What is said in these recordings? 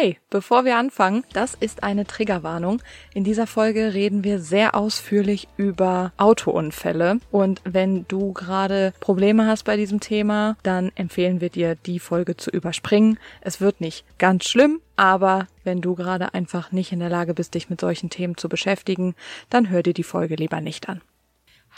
Hi, bevor wir anfangen, das ist eine Triggerwarnung. In dieser Folge reden wir sehr ausführlich über Autounfälle und wenn du gerade Probleme hast bei diesem Thema, dann empfehlen wir dir, die Folge zu überspringen. Es wird nicht ganz schlimm, aber wenn du gerade einfach nicht in der Lage bist, dich mit solchen Themen zu beschäftigen, dann hör dir die Folge lieber nicht an.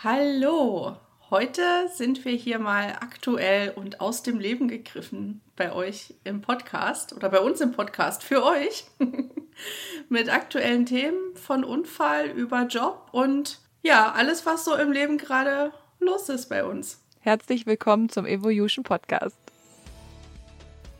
Hallo, Heute sind wir hier mal aktuell und aus dem Leben gegriffen bei euch im Podcast oder bei uns im Podcast für euch mit aktuellen Themen von Unfall über Job und ja, alles, was so im Leben gerade los ist bei uns. Herzlich willkommen zum Evolution Podcast.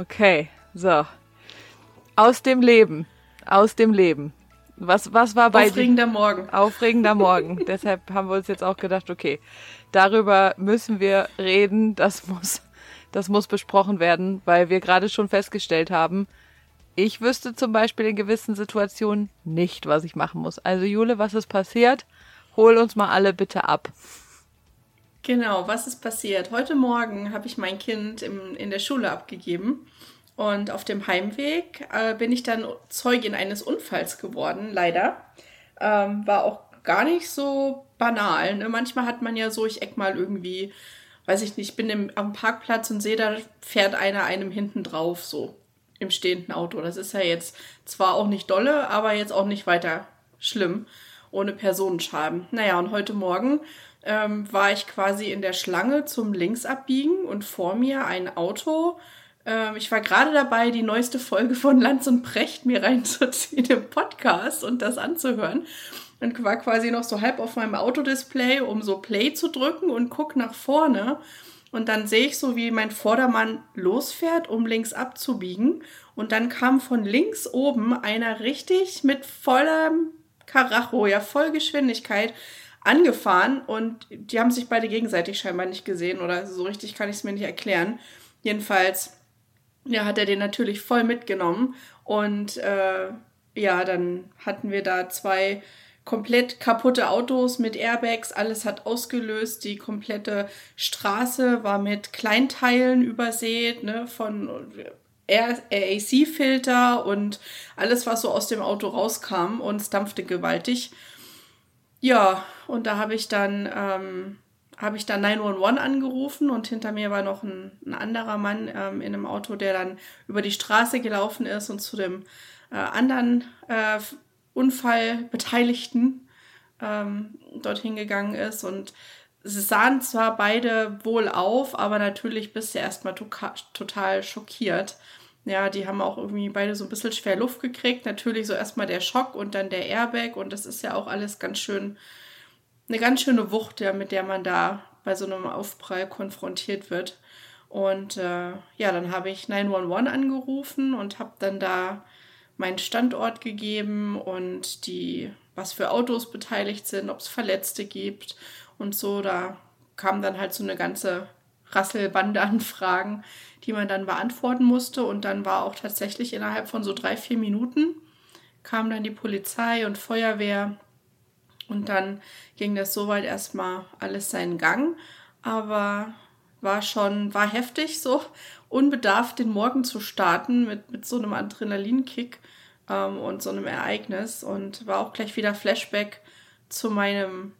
Okay, so. Aus dem Leben. Aus dem Leben. Was, was war bei Aufregender Morgen. Aufregender Morgen. Deshalb haben wir uns jetzt auch gedacht, okay, darüber müssen wir reden. Das muss, das muss besprochen werden, weil wir gerade schon festgestellt haben, ich wüsste zum Beispiel in gewissen Situationen nicht, was ich machen muss. Also Jule, was ist passiert? Hol uns mal alle bitte ab. Genau, was ist passiert? Heute Morgen habe ich mein Kind im, in der Schule abgegeben und auf dem Heimweg äh, bin ich dann Zeugin eines Unfalls geworden, leider. Ähm, war auch gar nicht so banal. Ne? Manchmal hat man ja so, ich eck mal irgendwie, weiß ich nicht, bin im, am Parkplatz und sehe, da fährt einer einem hinten drauf, so im stehenden Auto. Das ist ja jetzt zwar auch nicht dolle, aber jetzt auch nicht weiter schlimm, ohne Personenschaden. Naja, und heute Morgen ähm, war ich quasi in der Schlange zum Linksabbiegen und vor mir ein Auto. Ähm, ich war gerade dabei, die neueste Folge von Lanz und Precht mir reinzuziehen im Podcast und das anzuhören. Und war quasi noch so halb auf meinem Autodisplay, um so Play zu drücken und guck nach vorne. Und dann sehe ich so, wie mein Vordermann losfährt, um links abzubiegen. Und dann kam von links oben einer richtig mit vollem Karacho, ja, voll Geschwindigkeit angefahren und die haben sich beide gegenseitig scheinbar nicht gesehen oder so richtig kann ich es mir nicht erklären. Jedenfalls, ja, hat er den natürlich voll mitgenommen und äh, ja, dann hatten wir da zwei komplett kaputte Autos mit Airbags, alles hat ausgelöst, die komplette Straße war mit Kleinteilen übersät, ne, von AC-Filter und alles, was so aus dem Auto rauskam und es dampfte gewaltig. Ja, und da habe ich dann ähm, habe ich dann 911 angerufen und hinter mir war noch ein, ein anderer Mann ähm, in einem Auto, der dann über die Straße gelaufen ist und zu dem äh, anderen äh, Unfallbeteiligten ähm, dorthin gegangen ist. Und sie sahen zwar beide wohl auf, aber natürlich bist du erstmal to total schockiert. Ja, die haben auch irgendwie beide so ein bisschen schwer Luft gekriegt. Natürlich so erstmal der Schock und dann der Airbag und das ist ja auch alles ganz schön, eine ganz schöne Wucht, ja, mit der man da bei so einem Aufprall konfrontiert wird. Und äh, ja, dann habe ich 911 angerufen und habe dann da meinen Standort gegeben und die, was für Autos beteiligt sind, ob es Verletzte gibt und so. Da kam dann halt so eine ganze Rasselbande an Fragen die man dann beantworten musste. Und dann war auch tatsächlich innerhalb von so drei, vier Minuten kam dann die Polizei und Feuerwehr. Und dann ging das soweit erstmal alles seinen Gang. Aber war schon, war heftig, so unbedarft den Morgen zu starten mit, mit so einem Adrenalinkick ähm, und so einem Ereignis. Und war auch gleich wieder Flashback zu meinem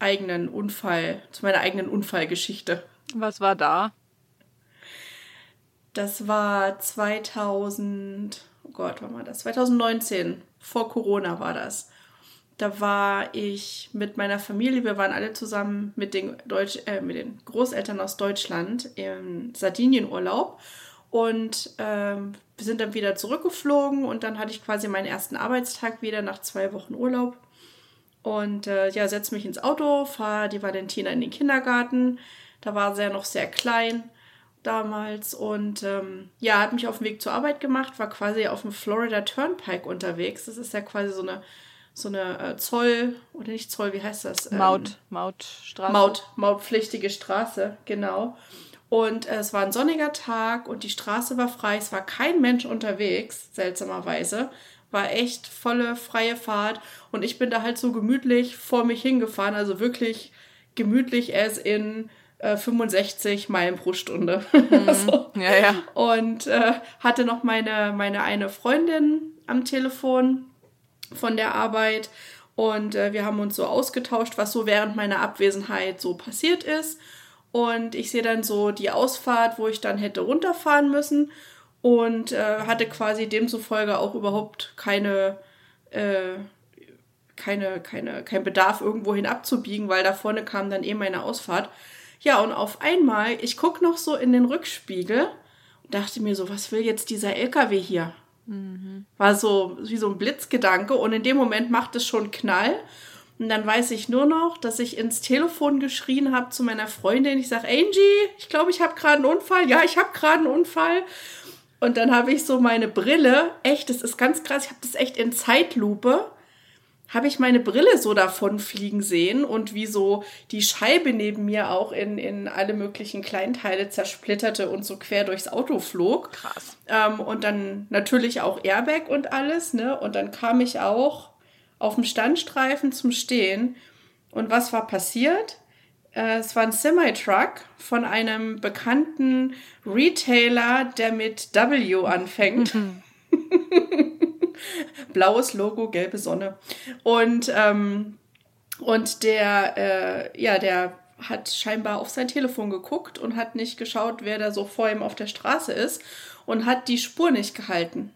eigenen Unfall, zu meiner eigenen Unfallgeschichte. Was war da? Das war 2000, oh Gott, wann war das? 2019, vor Corona war das. Da war ich mit meiner Familie, wir waren alle zusammen mit den, Deutsch, äh, mit den Großeltern aus Deutschland im Sardinienurlaub. Und ähm, wir sind dann wieder zurückgeflogen und dann hatte ich quasi meinen ersten Arbeitstag wieder nach zwei Wochen Urlaub. Und äh, ja, setze mich ins Auto, fahre die Valentina in den Kindergarten. Da war sie ja noch sehr klein damals und ähm, ja, hat mich auf den Weg zur Arbeit gemacht, war quasi auf dem Florida Turnpike unterwegs. Das ist ja quasi so eine so eine äh, Zoll oder nicht Zoll, wie heißt das? Ähm, Maut, Mautstraße. Maut, mautpflichtige Straße, genau. Und äh, es war ein sonniger Tag und die Straße war frei. Es war kein Mensch unterwegs, seltsamerweise. War echt volle freie Fahrt und ich bin da halt so gemütlich vor mich hingefahren, also wirklich gemütlich as in 65 äh, Meilen pro Stunde. Mhm. so. Ja, ja. Und äh, hatte noch meine, meine eine Freundin am Telefon von der Arbeit und äh, wir haben uns so ausgetauscht, was so während meiner Abwesenheit so passiert ist. Und ich sehe dann so die Ausfahrt, wo ich dann hätte runterfahren müssen und äh, hatte quasi demzufolge auch überhaupt keine, äh, keine, keine, kein Bedarf, irgendwohin abzubiegen, weil da vorne kam dann eh meine Ausfahrt. Ja, und auf einmal, ich gucke noch so in den Rückspiegel und dachte mir so, was will jetzt dieser LKW hier? Mhm. War so wie so ein Blitzgedanke und in dem Moment macht es schon Knall. Und dann weiß ich nur noch, dass ich ins Telefon geschrien habe zu meiner Freundin. Ich sage, Angie, ich glaube, ich habe gerade einen Unfall. Ja, ich habe gerade einen Unfall. Und dann habe ich so meine Brille, echt, das ist ganz krass, ich habe das echt in Zeitlupe habe ich meine Brille so davon fliegen sehen und wie so die Scheibe neben mir auch in, in alle möglichen Kleinteile zersplitterte und so quer durchs Auto flog. Krass. Ähm, und dann natürlich auch Airbag und alles, ne? Und dann kam ich auch auf dem Standstreifen zum Stehen. Und was war passiert? Äh, es war ein Semi-Truck von einem bekannten Retailer, der mit W anfängt. blaues Logo, gelbe Sonne. Und, ähm, und der, äh, ja, der hat scheinbar auf sein Telefon geguckt und hat nicht geschaut, wer da so vor ihm auf der Straße ist und hat die Spur nicht gehalten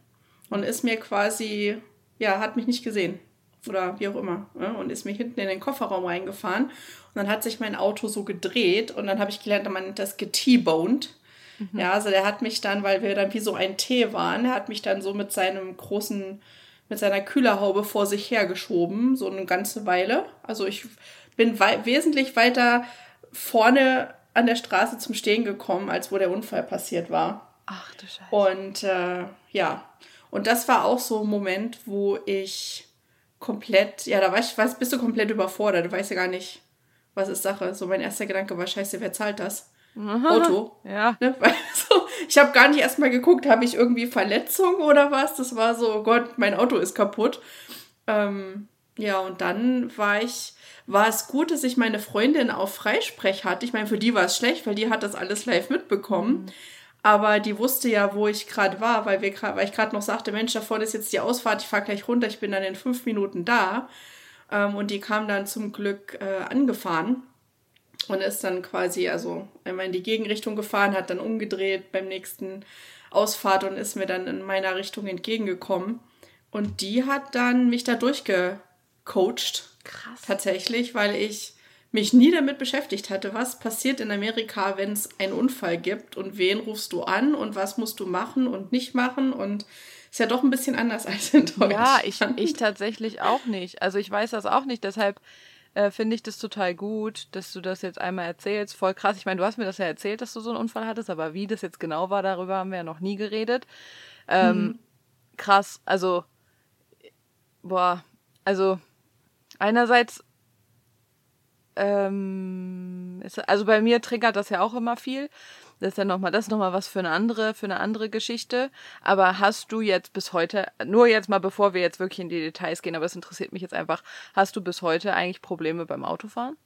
und ist mir quasi, ja, hat mich nicht gesehen oder wie auch immer ne? und ist mir hinten in den Kofferraum reingefahren und dann hat sich mein Auto so gedreht und dann habe ich gelernt, man nennt das get-boned. Mhm. Ja, also der hat mich dann, weil wir dann wie so ein T waren, er hat mich dann so mit seinem großen mit seiner Kühlerhaube vor sich hergeschoben, so eine ganze Weile. Also ich bin wei wesentlich weiter vorne an der Straße zum Stehen gekommen, als wo der Unfall passiert war. Ach du Scheiße. Und äh, ja, und das war auch so ein Moment, wo ich komplett, ja, da war ich, was, bist du komplett überfordert. Du weißt ja gar nicht, was ist Sache. So mein erster Gedanke war, scheiße, wer zahlt das? Auto. Ja. Ne? Weil, so, ich habe gar nicht erstmal geguckt, habe ich irgendwie Verletzungen oder was? Das war so, oh Gott, mein Auto ist kaputt. Ähm, ja, und dann war ich, war es gut, dass ich meine Freundin auf Freisprech hatte. Ich meine, für die war es schlecht, weil die hat das alles live mitbekommen. Mhm. Aber die wusste ja, wo ich gerade war, weil, wir weil ich gerade noch sagte, Mensch, da vorne ist jetzt die Ausfahrt, ich fahre gleich runter, ich bin dann in fünf Minuten da. Ähm, und die kam dann zum Glück äh, angefahren und ist dann quasi also einmal in die Gegenrichtung gefahren, hat dann umgedreht beim nächsten Ausfahrt und ist mir dann in meiner Richtung entgegengekommen. Und die hat dann mich da durchgecoacht. Krass. Tatsächlich, weil ich mich nie damit beschäftigt hatte, was passiert in Amerika, wenn es einen Unfall gibt und wen rufst du an und was musst du machen und nicht machen und ist ja doch ein bisschen anders als in Deutschland. Ja, ich, ich tatsächlich auch nicht. Also ich weiß das auch nicht, deshalb äh, finde ich das total gut, dass du das jetzt einmal erzählst. Voll krass. Ich meine, du hast mir das ja erzählt, dass du so einen Unfall hattest, aber wie das jetzt genau war, darüber haben wir ja noch nie geredet. Ähm, mhm. Krass. Also, boah, also einerseits ähm, ist, also bei mir triggert das ja auch immer viel. Das ist ja nochmal, das ist nochmal was für eine andere, für eine andere Geschichte. Aber hast du jetzt bis heute, nur jetzt mal bevor wir jetzt wirklich in die Details gehen, aber es interessiert mich jetzt einfach, hast du bis heute eigentlich Probleme beim Autofahren?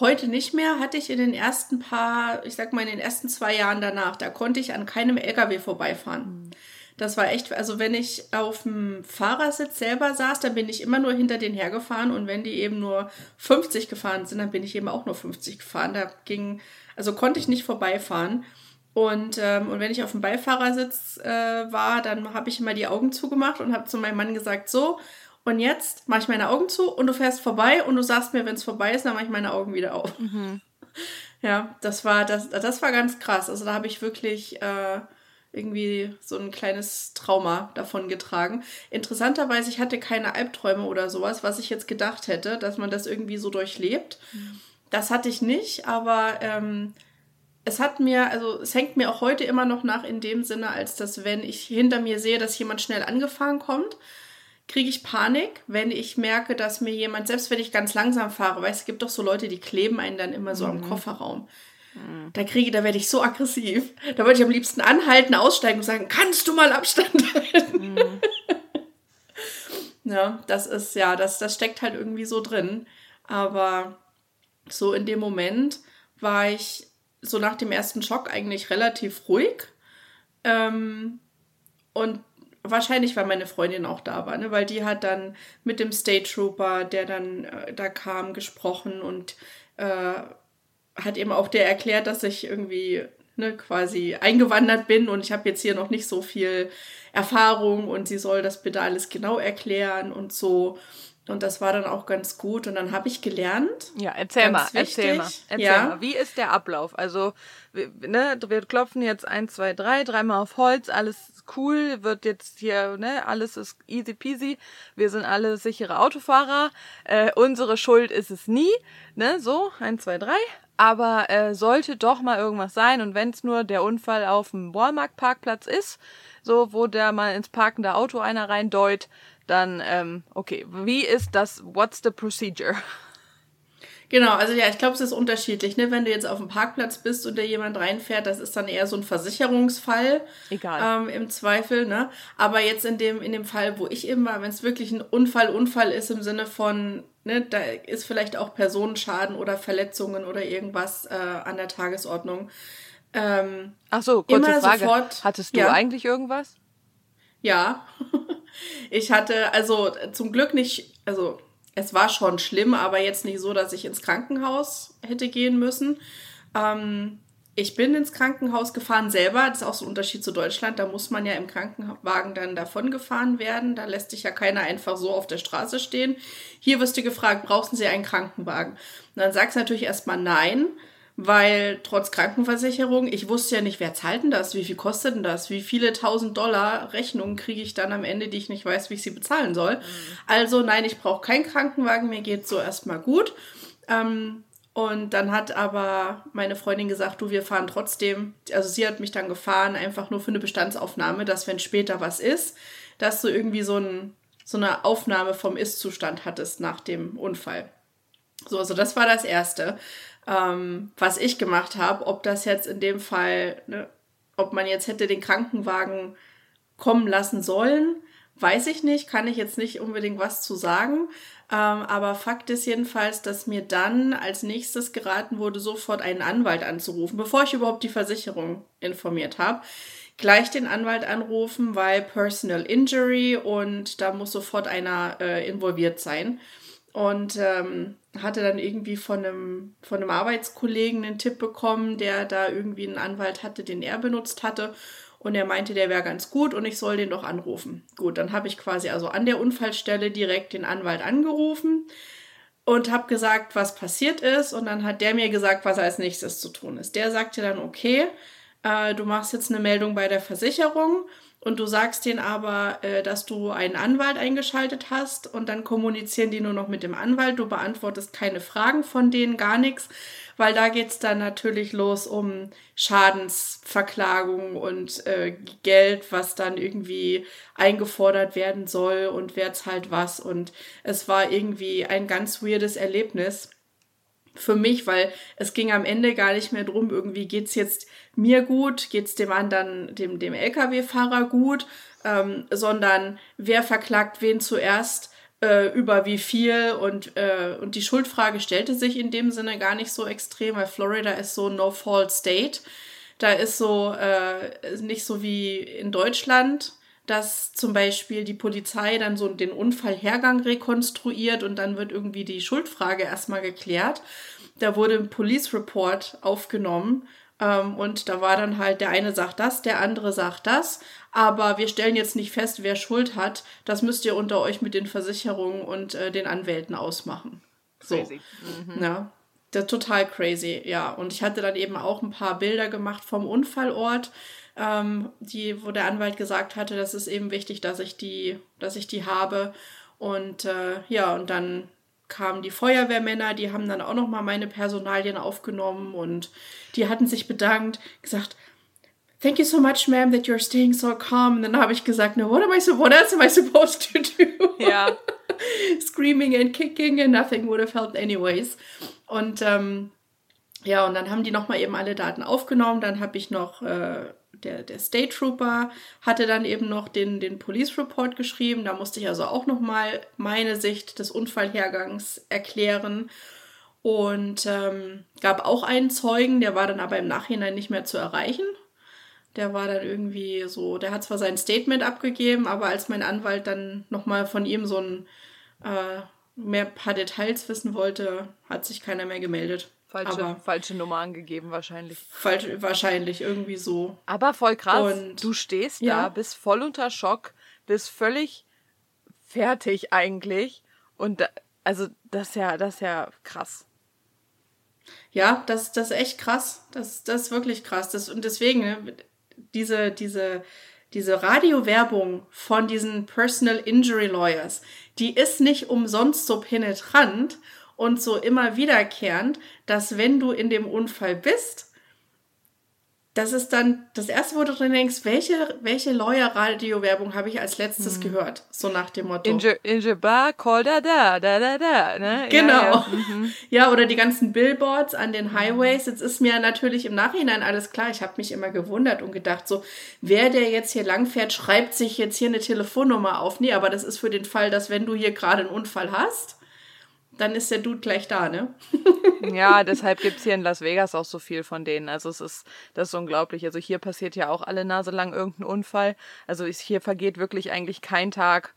Heute nicht mehr, hatte ich in den ersten paar, ich sag mal in den ersten zwei Jahren danach, da konnte ich an keinem LKW vorbeifahren. Das war echt, also wenn ich auf dem Fahrersitz selber saß, dann bin ich immer nur hinter denen hergefahren und wenn die eben nur 50 gefahren sind, dann bin ich eben auch nur 50 gefahren. Da ging also konnte ich nicht vorbeifahren. Und, ähm, und wenn ich auf dem Beifahrersitz äh, war, dann habe ich immer die Augen zugemacht und habe zu meinem Mann gesagt, so, und jetzt mache ich meine Augen zu und du fährst vorbei und du sagst mir, wenn es vorbei ist, dann mache ich meine Augen wieder auf. Mhm. Ja, das war, das, das war ganz krass. Also da habe ich wirklich äh, irgendwie so ein kleines Trauma davon getragen. Interessanterweise, ich hatte keine Albträume oder sowas, was ich jetzt gedacht hätte, dass man das irgendwie so durchlebt. Mhm. Das hatte ich nicht, aber ähm, es hat mir, also es hängt mir auch heute immer noch nach in dem Sinne, als dass wenn ich hinter mir sehe, dass jemand schnell angefahren kommt, kriege ich Panik, wenn ich merke, dass mir jemand, selbst wenn ich ganz langsam fahre, weißt es gibt doch so Leute, die kleben einen dann immer so mhm. am Kofferraum. Mhm. Da kriege, da werde ich so aggressiv. Da würde ich am liebsten anhalten, aussteigen und sagen, kannst du mal Abstand halten? Mhm. ja, das ist, ja, das, das steckt halt irgendwie so drin. Aber so in dem Moment war ich so nach dem ersten Schock eigentlich relativ ruhig. Ähm, und wahrscheinlich, weil meine Freundin auch da war, ne? weil die hat dann mit dem State Trooper, der dann äh, da kam, gesprochen und äh, hat eben auch der erklärt, dass ich irgendwie ne, quasi eingewandert bin und ich habe jetzt hier noch nicht so viel Erfahrung und sie soll das bitte alles genau erklären und so. Und das war dann auch ganz gut. Und dann habe ich gelernt. Ja, erzähl mal, wichtig, erzähl mal. Erzähl ja. mal. Wie ist der Ablauf? Also, ne, wir klopfen jetzt eins, zwei, drei, dreimal auf Holz, alles cool, wird jetzt hier, ne, alles ist easy peasy. Wir sind alle sichere Autofahrer. Äh, unsere Schuld ist es nie. Ne, so, eins, zwei, drei. Aber äh, sollte doch mal irgendwas sein und wenn es nur der Unfall auf dem Walmart-Parkplatz ist, so, wo der mal ins parkende Auto einer reindeut, dann, ähm, okay, wie ist das, what's the procedure? Genau, also ja, ich glaube, es ist unterschiedlich. Ne? Wenn du jetzt auf dem Parkplatz bist und da jemand reinfährt, das ist dann eher so ein Versicherungsfall. Egal. Ähm, Im Zweifel, ne? Aber jetzt in dem, in dem Fall, wo ich eben war, wenn es wirklich ein Unfall, Unfall ist im Sinne von, ne, da ist vielleicht auch Personenschaden oder Verletzungen oder irgendwas äh, an der Tagesordnung. Ähm, Ach so, kurze Frage. Sofort, Hattest du ja, eigentlich irgendwas? Ja. ich hatte also zum Glück nicht, also es war schon schlimm, aber jetzt nicht so, dass ich ins Krankenhaus hätte gehen müssen. Ähm, ich bin ins Krankenhaus gefahren selber. Das ist auch so ein Unterschied zu Deutschland. Da muss man ja im Krankenwagen dann davon gefahren werden. Da lässt sich ja keiner einfach so auf der Straße stehen. Hier wirst du gefragt, brauchen Sie einen Krankenwagen? Und dann sagst du natürlich erstmal nein weil trotz Krankenversicherung, ich wusste ja nicht, wer zahlt denn das, wie viel kostet denn das, wie viele tausend Dollar Rechnungen kriege ich dann am Ende, die ich nicht weiß, wie ich sie bezahlen soll. Mhm. Also nein, ich brauche keinen Krankenwagen, mir geht so erstmal gut. Ähm, und dann hat aber meine Freundin gesagt, du, wir fahren trotzdem, also sie hat mich dann gefahren, einfach nur für eine Bestandsaufnahme, dass wenn später was ist, dass du irgendwie so, ein, so eine Aufnahme vom Ist-Zustand hattest nach dem Unfall. So, also das war das Erste ähm, was ich gemacht habe. Ob das jetzt in dem Fall, ne, ob man jetzt hätte den Krankenwagen kommen lassen sollen, weiß ich nicht, kann ich jetzt nicht unbedingt was zu sagen. Ähm, aber Fakt ist jedenfalls, dass mir dann als nächstes geraten wurde, sofort einen Anwalt anzurufen, bevor ich überhaupt die Versicherung informiert habe. Gleich den Anwalt anrufen, weil Personal Injury und da muss sofort einer äh, involviert sein. Und ähm, hatte dann irgendwie von einem, von einem Arbeitskollegen einen Tipp bekommen, der da irgendwie einen Anwalt hatte, den er benutzt hatte. Und er meinte, der wäre ganz gut und ich soll den doch anrufen. Gut, dann habe ich quasi also an der Unfallstelle direkt den Anwalt angerufen und habe gesagt, was passiert ist. Und dann hat der mir gesagt, was als nächstes zu tun ist. Der sagte dann, okay, äh, du machst jetzt eine Meldung bei der Versicherung und du sagst denen aber, äh, dass du einen Anwalt eingeschaltet hast und dann kommunizieren die nur noch mit dem Anwalt. Du beantwortest keine Fragen von denen, gar nichts, weil da geht es dann natürlich los um Schadensverklagung und äh, Geld, was dann irgendwie eingefordert werden soll und wer zahlt was. Und es war irgendwie ein ganz weirdes Erlebnis für mich, weil es ging am Ende gar nicht mehr drum, irgendwie geht's jetzt mir gut, geht's dem anderen, dem, dem Lkw-Fahrer gut, ähm, sondern wer verklagt wen zuerst, äh, über wie viel und, äh, und die Schuldfrage stellte sich in dem Sinne gar nicht so extrem, weil Florida ist so No-Fault State. Da ist so äh, nicht so wie in Deutschland, dass zum Beispiel die Polizei dann so den Unfallhergang rekonstruiert und dann wird irgendwie die Schuldfrage erstmal geklärt. Da wurde ein Police Report aufgenommen und da war dann halt, der eine sagt das, der andere sagt das. Aber wir stellen jetzt nicht fest, wer Schuld hat. Das müsst ihr unter euch mit den Versicherungen und äh, den Anwälten ausmachen. So. Crazy. Mhm. Ja. Das, total crazy, ja. Und ich hatte dann eben auch ein paar Bilder gemacht vom Unfallort, ähm, die, wo der Anwalt gesagt hatte, das ist eben wichtig, dass ich die, dass ich die habe. Und äh, ja, und dann kamen die Feuerwehrmänner, die haben dann auch noch mal meine Personalien aufgenommen und die hatten sich bedankt, gesagt, Thank you so much, ma'am, that you're staying so calm. Und dann habe ich gesagt, no, what am I so, what else am I supposed to do? Ja. Screaming and kicking and nothing would have helped anyways. Und ähm, ja, und dann haben die noch mal eben alle Daten aufgenommen. Dann habe ich noch äh, der, der State Trooper hatte dann eben noch den, den Police Report geschrieben. Da musste ich also auch nochmal meine Sicht des Unfallhergangs erklären. Und ähm, gab auch einen Zeugen, der war dann aber im Nachhinein nicht mehr zu erreichen. Der war dann irgendwie so, der hat zwar sein Statement abgegeben, aber als mein Anwalt dann nochmal von ihm so ein äh, mehr paar Details wissen wollte, hat sich keiner mehr gemeldet. Falsche, aber falsche Nummer angegeben wahrscheinlich. Falsch, wahrscheinlich, irgendwie so. Aber voll krass. Und, du stehst ja. da, bist voll unter Schock, bist völlig fertig eigentlich. Und da, also das ist ja, das ist ja krass. Ja, das, das ist echt krass. Das, das ist wirklich krass. Das, und deswegen, ne, diese, diese, diese Radiowerbung von diesen Personal Injury Lawyers, die ist nicht umsonst so penetrant und so immer wiederkehrend, dass wenn du in dem Unfall bist, das ist dann das erste, wo du drin denkst, welche, welche Lawyer-Radio-Werbung habe ich als letztes hm. gehört? So nach dem Motto. In, in the bar, call da da, da da da, ne? Genau. Ja, ja. Mhm. ja, oder die ganzen Billboards an den Highways. Jetzt ist mir natürlich im Nachhinein alles klar. Ich habe mich immer gewundert und gedacht, so, wer der jetzt hier langfährt, schreibt sich jetzt hier eine Telefonnummer auf. Nee, aber das ist für den Fall, dass wenn du hier gerade einen Unfall hast, dann ist der Dude gleich da, ne? ja, deshalb gibt es hier in Las Vegas auch so viel von denen. Also es ist, das ist unglaublich. Also hier passiert ja auch alle Nase lang irgendein Unfall. Also hier vergeht wirklich eigentlich kein Tag,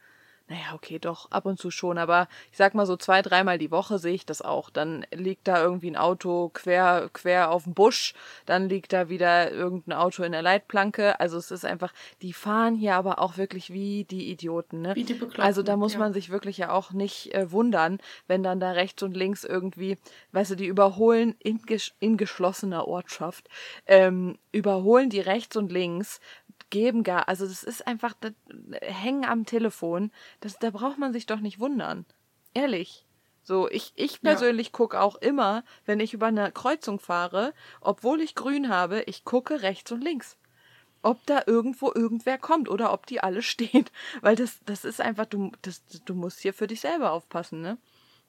naja, okay, doch, ab und zu schon, aber ich sag mal so zwei, dreimal die Woche sehe ich das auch. Dann liegt da irgendwie ein Auto quer, quer auf dem Busch, dann liegt da wieder irgendein Auto in der Leitplanke. Also es ist einfach, die fahren hier aber auch wirklich wie die Idioten, ne? Wie die Bekloppten, Also da muss ja. man sich wirklich ja auch nicht äh, wundern, wenn dann da rechts und links irgendwie, weißt du, die überholen in, in geschlossener Ortschaft, ähm, überholen die rechts und links, geben gar, also das ist einfach, das Hängen am Telefon, das, da braucht man sich doch nicht wundern. Ehrlich. So, ich, ich persönlich ja. gucke auch immer, wenn ich über eine Kreuzung fahre, obwohl ich grün habe, ich gucke rechts und links. Ob da irgendwo irgendwer kommt oder ob die alle stehen. Weil das, das ist einfach, du, das, du musst hier für dich selber aufpassen, ne?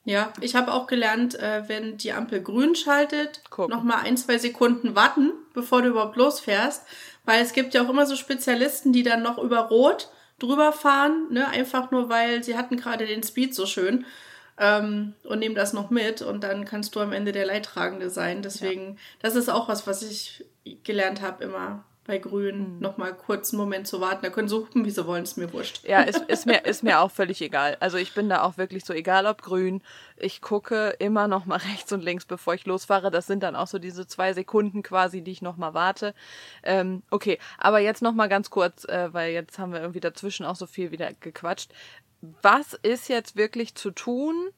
Ja, ich habe auch gelernt, äh, wenn die Ampel grün schaltet, nochmal ein, zwei Sekunden warten, bevor du überhaupt losfährst. Weil es gibt ja auch immer so Spezialisten, die dann noch über Rot drüber fahren, ne? einfach nur weil sie hatten gerade den Speed so schön ähm, und nehmen das noch mit und dann kannst du am Ende der Leidtragende sein. Deswegen, ja. das ist auch was, was ich gelernt habe immer bei Grün mhm. noch mal kurz einen Moment zu warten. Da können sie hupen, wie sie wollen, ist mir wurscht. Ja, ist, ist, mir, ist mir auch völlig egal. Also ich bin da auch wirklich so, egal ob grün, ich gucke immer noch mal rechts und links, bevor ich losfahre. Das sind dann auch so diese zwei Sekunden quasi, die ich noch mal warte. Ähm, okay, aber jetzt noch mal ganz kurz, äh, weil jetzt haben wir irgendwie dazwischen auch so viel wieder gequatscht. Was ist jetzt wirklich zu tun,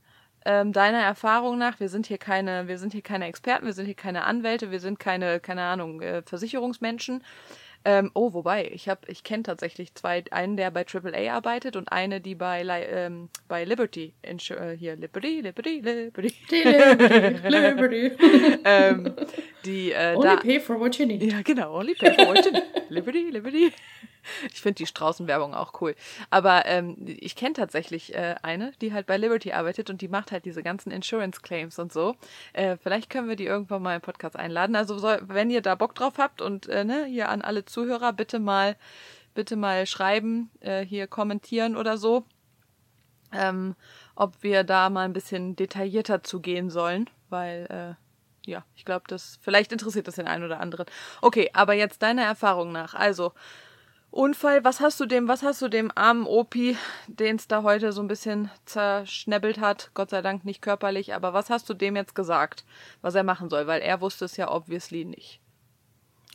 ähm, deiner Erfahrung nach, wir sind hier keine, wir sind hier keine Experten, wir sind hier keine Anwälte, wir sind keine, keine Ahnung, äh, Versicherungsmenschen. Ähm, oh, wobei, ich habe, ich kenne tatsächlich zwei, einen, der bei AAA arbeitet und eine, die bei, ähm, bei Liberty, äh, hier, Liberty, Liberty, Liberty. Die Liberty, Liberty. ähm, die, äh, only da, pay for what you need. Ja, genau, only pay for what you need. Liberty, Liberty. Ich finde die Straußenwerbung auch cool. Aber ähm, ich kenne tatsächlich äh, eine, die halt bei Liberty arbeitet und die macht halt diese ganzen Insurance Claims und so. Äh, vielleicht können wir die irgendwann mal im Podcast einladen. Also soll, wenn ihr da Bock drauf habt und äh, ne, hier an alle Zuhörer bitte mal, bitte mal schreiben, äh, hier kommentieren oder so. Ähm, ob wir da mal ein bisschen detaillierter zugehen sollen, weil äh, ja, ich glaube, das vielleicht interessiert das den einen oder anderen. Okay, aber jetzt deiner Erfahrung nach. Also, Unfall, was hast du dem, was hast du dem armen Opi, den es da heute so ein bisschen zerschnebbelt hat, Gott sei Dank nicht körperlich, aber was hast du dem jetzt gesagt, was er machen soll? Weil er wusste es ja obviously nicht.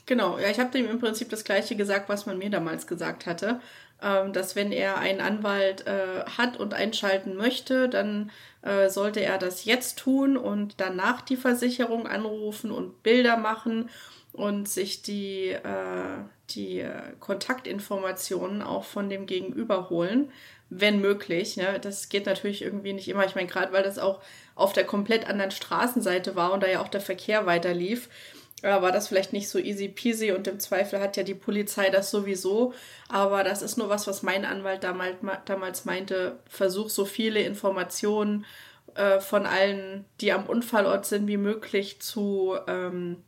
Genau, ja, ich habe dem im Prinzip das gleiche gesagt, was man mir damals gesagt hatte. Ähm, dass wenn er einen Anwalt äh, hat und einschalten möchte, dann äh, sollte er das jetzt tun und danach die Versicherung anrufen und Bilder machen und sich die, äh, die äh, Kontaktinformationen auch von dem Gegenüber holen, wenn möglich. Ne? Das geht natürlich irgendwie nicht immer. Ich meine, gerade weil das auch auf der komplett anderen Straßenseite war und da ja auch der Verkehr weiter lief, ja, war das vielleicht nicht so easy peasy und im Zweifel hat ja die Polizei das sowieso. Aber das ist nur was, was mein Anwalt damals, damals meinte. Versuch so viele Informationen äh, von allen, die am Unfallort sind, wie möglich zu, ähm,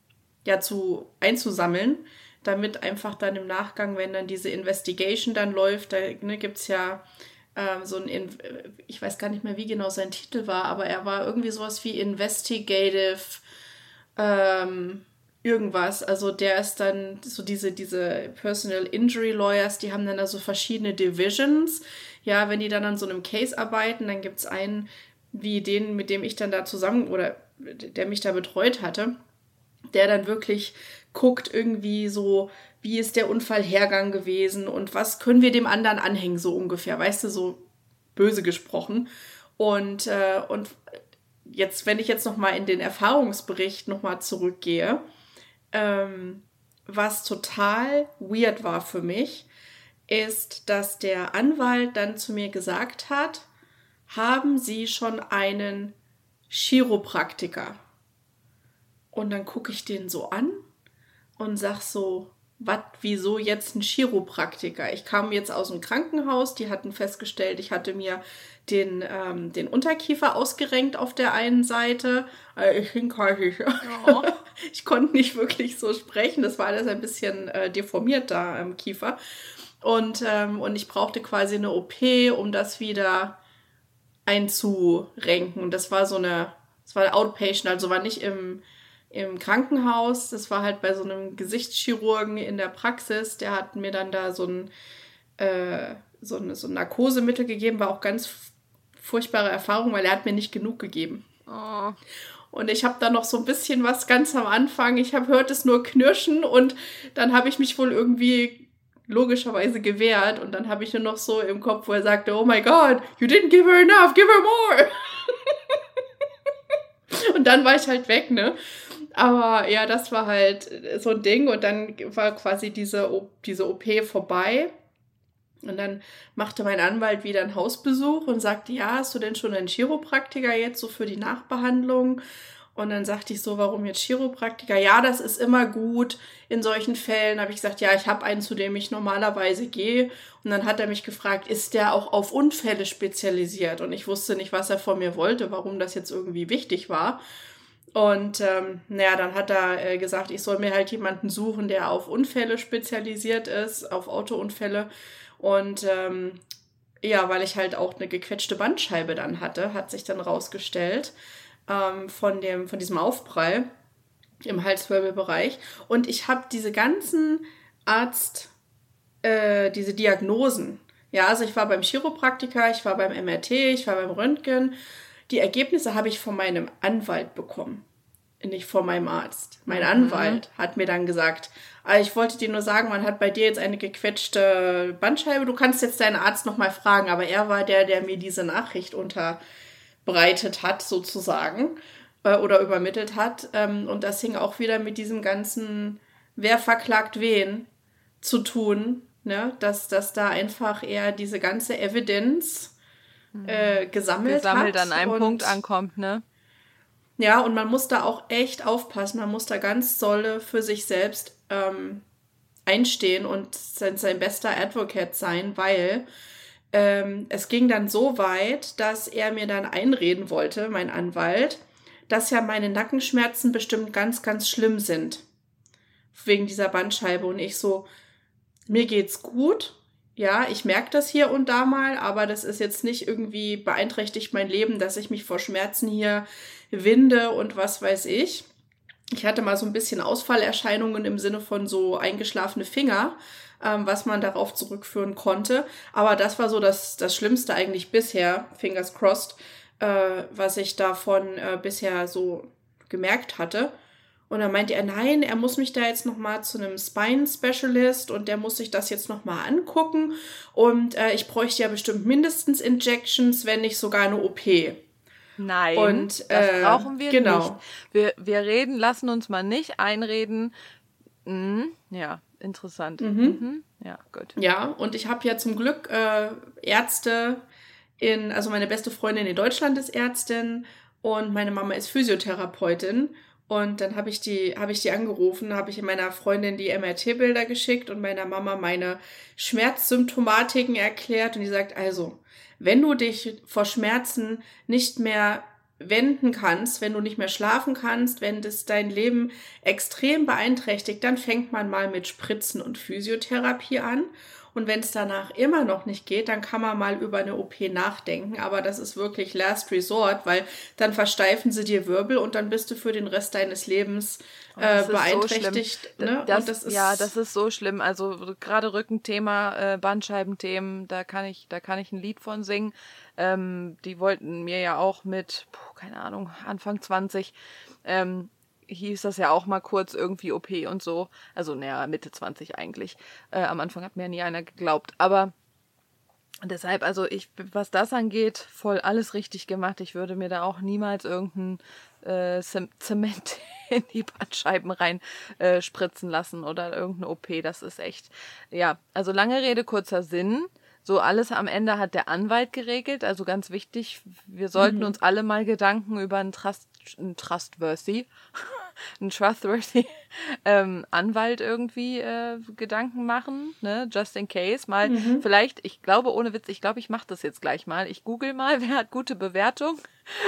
ja, zu einzusammeln, damit einfach dann im Nachgang, wenn dann diese Investigation dann läuft, da ne, gibt es ja ähm, so ein, In ich weiß gar nicht mehr, wie genau sein Titel war, aber er war irgendwie sowas wie Investigative. Ähm, irgendwas. Also der ist dann so diese, diese Personal Injury Lawyers, die haben dann da so verschiedene Divisions. Ja, wenn die dann an so einem Case arbeiten, dann gibt es einen, wie den, mit dem ich dann da zusammen oder der mich da betreut hatte, der dann wirklich guckt irgendwie so, wie ist der Unfallhergang gewesen und was können wir dem anderen anhängen, so ungefähr, weißt du, so böse gesprochen. Und, äh, und jetzt, wenn ich jetzt nochmal in den Erfahrungsbericht nochmal zurückgehe, ähm, was total weird war für mich, ist, dass der Anwalt dann zu mir gesagt hat, haben Sie schon einen Chiropraktiker? Und dann gucke ich den so an und sag so, was, wieso jetzt ein Chiropraktiker? Ich kam jetzt aus dem Krankenhaus, die hatten festgestellt, ich hatte mir den, ähm, den Unterkiefer ausgerenkt auf der einen Seite. Äh, ich hinkeuchig. Oh. ich konnte nicht wirklich so sprechen. Das war alles ein bisschen äh, deformiert da im Kiefer. Und, ähm, und ich brauchte quasi eine OP, um das wieder einzurenken. Und das war so eine, das war Outpatient, also war nicht im, im Krankenhaus. Das war halt bei so einem Gesichtschirurgen in der Praxis. Der hat mir dann da so ein, äh, so, ein, so ein Narkosemittel gegeben, war auch ganz furchtbare Erfahrung, weil er hat mir nicht genug gegeben. Oh. Und ich habe da noch so ein bisschen was ganz am Anfang. Ich habe hört es nur knirschen und dann habe ich mich wohl irgendwie logischerweise gewehrt und dann habe ich nur noch so im Kopf, wo er sagte, oh my God, you didn't give her enough, give her more. und dann war ich halt weg, ne? Aber ja, das war halt so ein Ding und dann war quasi diese, diese OP vorbei. Und dann machte mein Anwalt wieder einen Hausbesuch und sagte, ja, hast du denn schon einen Chiropraktiker jetzt so für die Nachbehandlung? Und dann sagte ich so, warum jetzt Chiropraktiker? Ja, das ist immer gut in solchen Fällen. Habe ich gesagt, ja, ich habe einen, zu dem ich normalerweise gehe. Und dann hat er mich gefragt, ist der auch auf Unfälle spezialisiert? Und ich wusste nicht, was er von mir wollte, warum das jetzt irgendwie wichtig war. Und ähm, naja, dann hat er äh, gesagt, ich soll mir halt jemanden suchen, der auf Unfälle spezialisiert ist, auf Autounfälle. Und ähm, ja, weil ich halt auch eine gequetschte Bandscheibe dann hatte, hat sich dann rausgestellt ähm, von, dem, von diesem Aufprall im Halswirbelbereich. Und ich habe diese ganzen Arzt, äh, diese Diagnosen. Ja, also ich war beim Chiropraktiker, ich war beim MRT, ich war beim Röntgen. Die Ergebnisse habe ich von meinem Anwalt bekommen nicht vor meinem Arzt. Mein mhm. Anwalt hat mir dann gesagt, ah, ich wollte dir nur sagen, man hat bei dir jetzt eine gequetschte Bandscheibe, du kannst jetzt deinen Arzt nochmal fragen, aber er war der, der mir diese Nachricht unterbreitet hat, sozusagen, äh, oder übermittelt hat. Ähm, und das hing auch wieder mit diesem ganzen, wer verklagt wen, zu tun, ne? dass, dass da einfach eher diese ganze Evidenz. Äh, gesammelt, gesammelt hat. an einem Punkt ankommt, ne? Ja, und man muss da auch echt aufpassen. Man muss da ganz solle für sich selbst ähm, einstehen und sein, sein bester Advocate sein, weil ähm, es ging dann so weit, dass er mir dann einreden wollte, mein Anwalt, dass ja meine Nackenschmerzen bestimmt ganz, ganz schlimm sind. Wegen dieser Bandscheibe. Und ich so, mir geht's gut. Ja, ich merke das hier und da mal, aber das ist jetzt nicht irgendwie beeinträchtigt mein Leben, dass ich mich vor Schmerzen hier Winde und was weiß ich. Ich hatte mal so ein bisschen Ausfallerscheinungen im Sinne von so eingeschlafene Finger, ähm, was man darauf zurückführen konnte. Aber das war so das, das Schlimmste eigentlich bisher, fingers crossed, äh, was ich davon äh, bisher so gemerkt hatte. Und dann meinte er, nein, er muss mich da jetzt nochmal zu einem Spine-Specialist und der muss sich das jetzt nochmal angucken. Und äh, ich bräuchte ja bestimmt mindestens Injections, wenn nicht sogar eine OP. Nein, und, das äh, brauchen wir genau. nicht. Wir, wir reden, lassen uns mal nicht einreden. Mhm, ja, interessant. Mhm. Mhm, ja, gut. Ja, und ich habe ja zum Glück äh, Ärzte in, also meine beste Freundin in Deutschland ist Ärztin und meine Mama ist Physiotherapeutin. Und dann habe ich die, habe ich die angerufen, habe ich meiner Freundin die MRT-Bilder geschickt und meiner Mama meine Schmerzsymptomatiken erklärt. Und die sagt, also, wenn du dich vor Schmerzen nicht mehr wenden kannst, wenn du nicht mehr schlafen kannst, wenn das dein Leben extrem beeinträchtigt, dann fängt man mal mit Spritzen und Physiotherapie an. Und wenn es danach immer noch nicht geht, dann kann man mal über eine OP nachdenken. Aber das ist wirklich Last Resort, weil dann versteifen sie dir Wirbel und dann bist du für den Rest deines Lebens äh, beeinträchtigt. So ne? das, das ja, das ist so schlimm. Also gerade Rückenthema, äh, Bandscheibenthemen, da kann ich, da kann ich ein Lied von singen. Ähm, die wollten mir ja auch mit, puh, keine Ahnung, Anfang 20 ähm, hieß das ja auch mal kurz irgendwie OP und so. Also, naja, Mitte 20 eigentlich. Äh, am Anfang hat mir ja nie einer geglaubt. Aber deshalb, also ich, was das angeht, voll alles richtig gemacht. Ich würde mir da auch niemals irgendeinen äh, Zement in die Bandscheiben rein äh, spritzen lassen oder irgendeine OP. Das ist echt, ja, also lange Rede, kurzer Sinn. So alles am Ende hat der Anwalt geregelt. Also ganz wichtig, wir sollten mhm. uns alle mal Gedanken über einen, Trust, einen Trustworthy ein trustworthy ähm, Anwalt irgendwie äh, Gedanken machen, ne? Just in case. Mal mhm. vielleicht, ich glaube, ohne Witz, ich glaube, ich mache das jetzt gleich mal. Ich google mal, wer hat gute Bewertung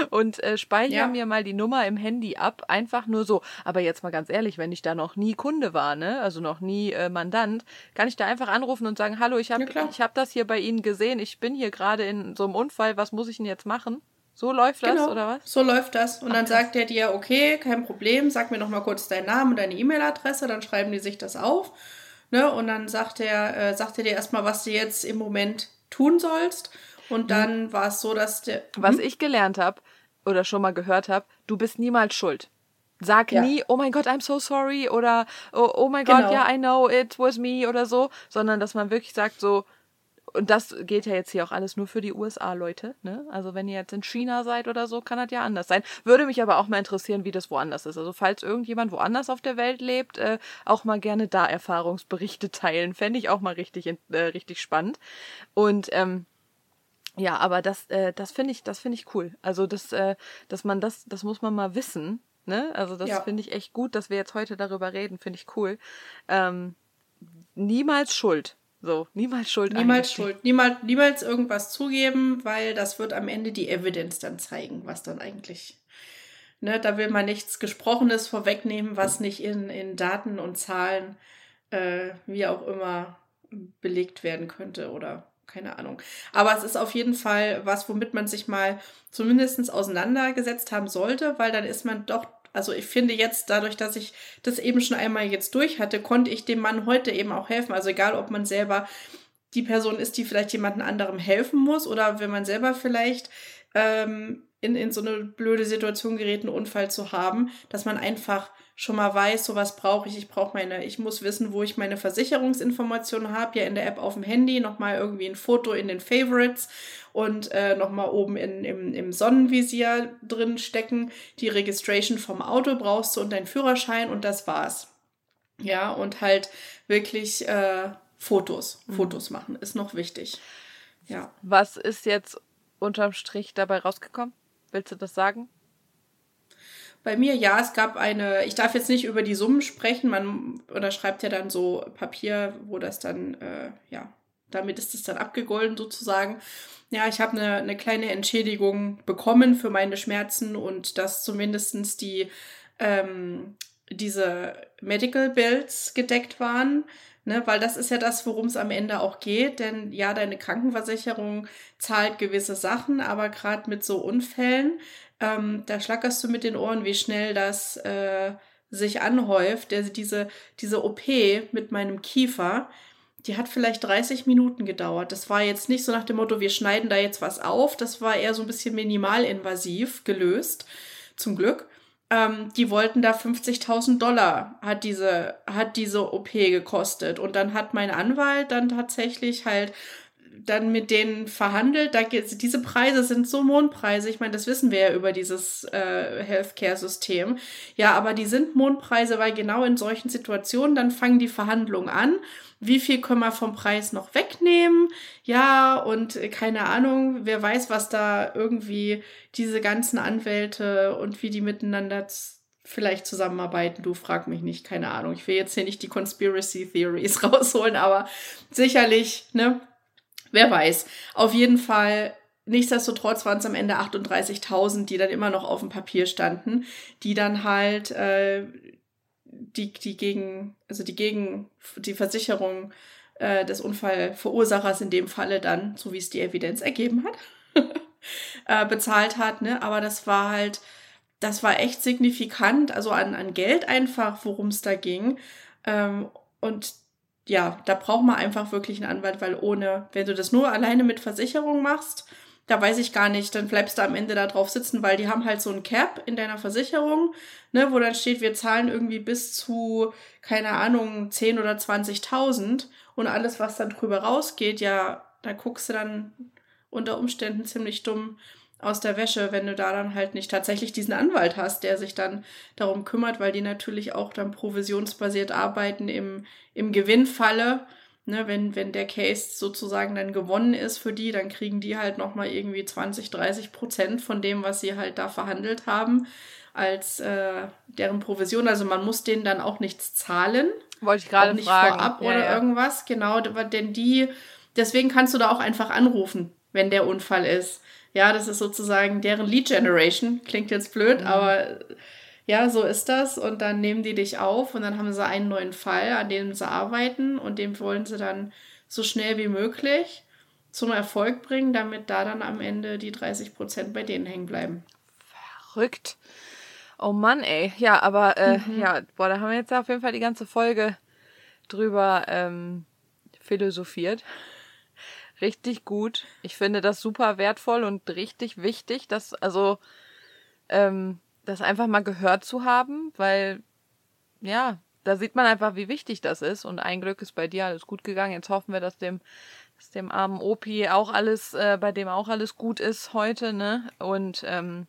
und äh, speichere ja. mir mal die Nummer im Handy ab. Einfach nur so. Aber jetzt mal ganz ehrlich, wenn ich da noch nie Kunde war, ne? Also noch nie äh, Mandant, kann ich da einfach anrufen und sagen, hallo, ich habe ja, ich hab das hier bei Ihnen gesehen, ich bin hier gerade in so einem Unfall, was muss ich denn jetzt machen? So läuft das, genau, oder was? So läuft das. Und Ach, dann sagt er dir, okay, kein Problem, sag mir noch mal kurz deinen Namen und deine E-Mail-Adresse, dann schreiben die sich das auf. Ne? Und dann sagt er, äh, sagt er dir erstmal, was du jetzt im Moment tun sollst. Und mhm. dann mhm. war es so, dass der. Was mhm. ich gelernt habe oder schon mal gehört habe, du bist niemals schuld. Sag ja. nie, oh mein Gott, I'm so sorry oder oh, oh mein genau. Gott, ja, yeah, I know it was me oder so, sondern dass man wirklich sagt so, und das geht ja jetzt hier auch alles nur für die USA-Leute. Ne? Also wenn ihr jetzt in China seid oder so, kann das ja anders sein. Würde mich aber auch mal interessieren, wie das woanders ist. Also falls irgendjemand woanders auf der Welt lebt, äh, auch mal gerne da Erfahrungsberichte teilen. Fände ich auch mal richtig, äh, richtig spannend. Und ähm, ja, aber das, äh, das finde ich, das finde ich cool. Also das, äh, dass man das, das muss man mal wissen. Ne? Also das ja. finde ich echt gut, dass wir jetzt heute darüber reden. Finde ich cool. Ähm, niemals Schuld so, niemals Schuld. Niemals Schuld. Niemals, niemals irgendwas zugeben, weil das wird am Ende die Evidence dann zeigen, was dann eigentlich. Ne, da will man nichts Gesprochenes vorwegnehmen, was nicht in, in Daten und Zahlen, äh, wie auch immer, belegt werden könnte oder keine Ahnung. Aber es ist auf jeden Fall was, womit man sich mal zumindest auseinandergesetzt haben sollte, weil dann ist man doch also ich finde jetzt, dadurch, dass ich das eben schon einmal jetzt durch hatte, konnte ich dem Mann heute eben auch helfen. Also egal, ob man selber die Person ist, die vielleicht jemandem anderem helfen muss oder wenn man selber vielleicht ähm, in, in so eine blöde Situation gerät, einen Unfall zu haben, dass man einfach schon mal weiß, so was brauche ich. Ich brauche meine, ich muss wissen, wo ich meine Versicherungsinformationen habe. Ja, in der App auf dem Handy nochmal irgendwie ein Foto in den Favorites und äh, nochmal oben in, im, im Sonnenvisier drin stecken. Die Registration vom Auto brauchst du und deinen Führerschein und das war's. Ja, und halt wirklich äh, Fotos, mhm. Fotos machen ist noch wichtig. Ja. Was ist jetzt unterm Strich dabei rausgekommen? Willst du das sagen? Bei mir ja, es gab eine, ich darf jetzt nicht über die Summen sprechen, man unterschreibt ja dann so Papier, wo das dann, äh, ja, damit ist es dann abgegolten sozusagen. Ja, ich habe eine, eine kleine Entschädigung bekommen für meine Schmerzen und dass zumindestens die ähm, diese Medical Bills gedeckt waren. Ne, weil das ist ja das, worum es am Ende auch geht. Denn ja, deine Krankenversicherung zahlt gewisse Sachen, aber gerade mit so Unfällen ähm, da schlackerst du mit den Ohren, wie schnell das äh, sich anhäuft. Der, diese, diese OP mit meinem Kiefer, die hat vielleicht 30 Minuten gedauert. Das war jetzt nicht so nach dem Motto, wir schneiden da jetzt was auf. Das war eher so ein bisschen minimalinvasiv gelöst, zum Glück. ähm, die wollten da 50.000 Dollar, hat diese, hat diese OP gekostet. Und dann hat mein Anwalt dann tatsächlich halt dann mit denen verhandelt. Da geht, diese Preise sind so Mondpreise. Ich meine, das wissen wir ja über dieses äh, Healthcare-System. Ja, aber die sind Mondpreise, weil genau in solchen Situationen dann fangen die Verhandlungen an. Wie viel können wir vom Preis noch wegnehmen? Ja, und keine Ahnung, wer weiß, was da irgendwie diese ganzen Anwälte und wie die miteinander vielleicht zusammenarbeiten. Du frag mich nicht, keine Ahnung. Ich will jetzt hier nicht die Conspiracy Theories rausholen, aber sicherlich, ne, Wer weiß. Auf jeden Fall Nichtsdestotrotz waren es am Ende 38.000, die dann immer noch auf dem Papier standen, die dann halt äh, die, die gegen, also die gegen die Versicherung äh, des Unfallverursachers in dem Falle dann, so wie es die Evidenz ergeben hat, äh, bezahlt hat. Ne? Aber das war halt, das war echt signifikant, also an, an Geld einfach, worum es da ging. Ähm, und ja, da braucht man einfach wirklich einen Anwalt, weil ohne, wenn du das nur alleine mit Versicherung machst, da weiß ich gar nicht, dann bleibst du am Ende da drauf sitzen, weil die haben halt so ein Cap in deiner Versicherung, ne, wo dann steht, wir zahlen irgendwie bis zu, keine Ahnung, 10 oder 20.000 und alles, was dann drüber rausgeht, ja, da guckst du dann unter Umständen ziemlich dumm aus der Wäsche, wenn du da dann halt nicht tatsächlich diesen Anwalt hast, der sich dann darum kümmert, weil die natürlich auch dann provisionsbasiert arbeiten im, im Gewinnfalle. Ne, wenn, wenn der Case sozusagen dann gewonnen ist für die, dann kriegen die halt nochmal irgendwie 20, 30 Prozent von dem, was sie halt da verhandelt haben, als äh, deren Provision. Also man muss denen dann auch nichts zahlen. Wollte ich gerade nicht fragen. vorab ja, oder ja. irgendwas. Genau, denn die, deswegen kannst du da auch einfach anrufen, wenn der Unfall ist. Ja, das ist sozusagen deren Lead Generation. Klingt jetzt blöd, mhm. aber ja, so ist das. Und dann nehmen die dich auf und dann haben sie einen neuen Fall, an dem sie arbeiten und den wollen sie dann so schnell wie möglich zum Erfolg bringen, damit da dann am Ende die 30 Prozent bei denen hängen bleiben. Verrückt. Oh Mann, ey. Ja, aber äh, mhm. ja, boah, da haben wir jetzt auf jeden Fall die ganze Folge drüber ähm, philosophiert richtig gut. Ich finde das super wertvoll und richtig wichtig, dass, also, ähm, das einfach mal gehört zu haben, weil, ja, da sieht man einfach, wie wichtig das ist. Und ein Glück ist bei dir alles gut gegangen. Jetzt hoffen wir, dass dem, dass dem armen Opi auch alles, äh, bei dem auch alles gut ist heute, ne? Und ähm,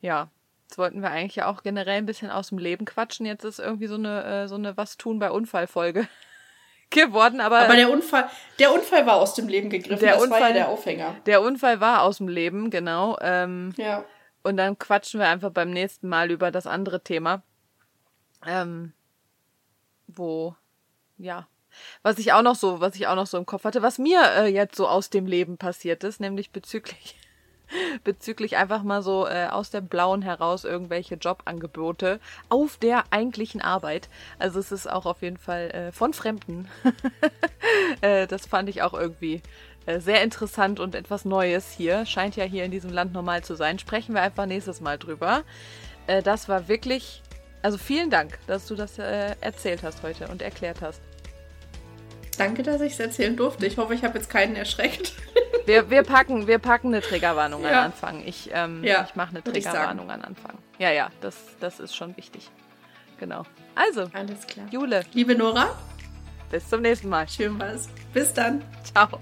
ja, jetzt wollten wir eigentlich ja auch generell ein bisschen aus dem Leben quatschen. Jetzt ist irgendwie so eine, äh, so eine Was tun bei Unfallfolge geworden, aber. Aber der Unfall, der Unfall war aus dem Leben gegriffen. Der das Unfall, war ja der Aufhänger. Der Unfall war aus dem Leben, genau. Ähm, ja. Und dann quatschen wir einfach beim nächsten Mal über das andere Thema. Ähm, wo, ja. Was ich auch noch so, was ich auch noch so im Kopf hatte, was mir äh, jetzt so aus dem Leben passiert ist, nämlich bezüglich bezüglich einfach mal so äh, aus dem Blauen heraus irgendwelche Jobangebote auf der eigentlichen Arbeit. Also es ist auch auf jeden Fall äh, von Fremden. äh, das fand ich auch irgendwie äh, sehr interessant und etwas Neues hier. Scheint ja hier in diesem Land normal zu sein. Sprechen wir einfach nächstes Mal drüber. Äh, das war wirklich, also vielen Dank, dass du das äh, erzählt hast heute und erklärt hast. Danke, dass ich es erzählen durfte. Ich hoffe, ich habe jetzt keinen erschreckt. Wir, wir, packen, wir packen eine Triggerwarnung ja. an Anfang. Ich, ähm, ja, ich mache eine Triggerwarnung an Anfang. Ja, ja, das, das ist schon wichtig. Genau. Also, alles klar. Jule. Liebe Nora. Bis zum nächsten Mal. Schön was. Bis dann. Ciao.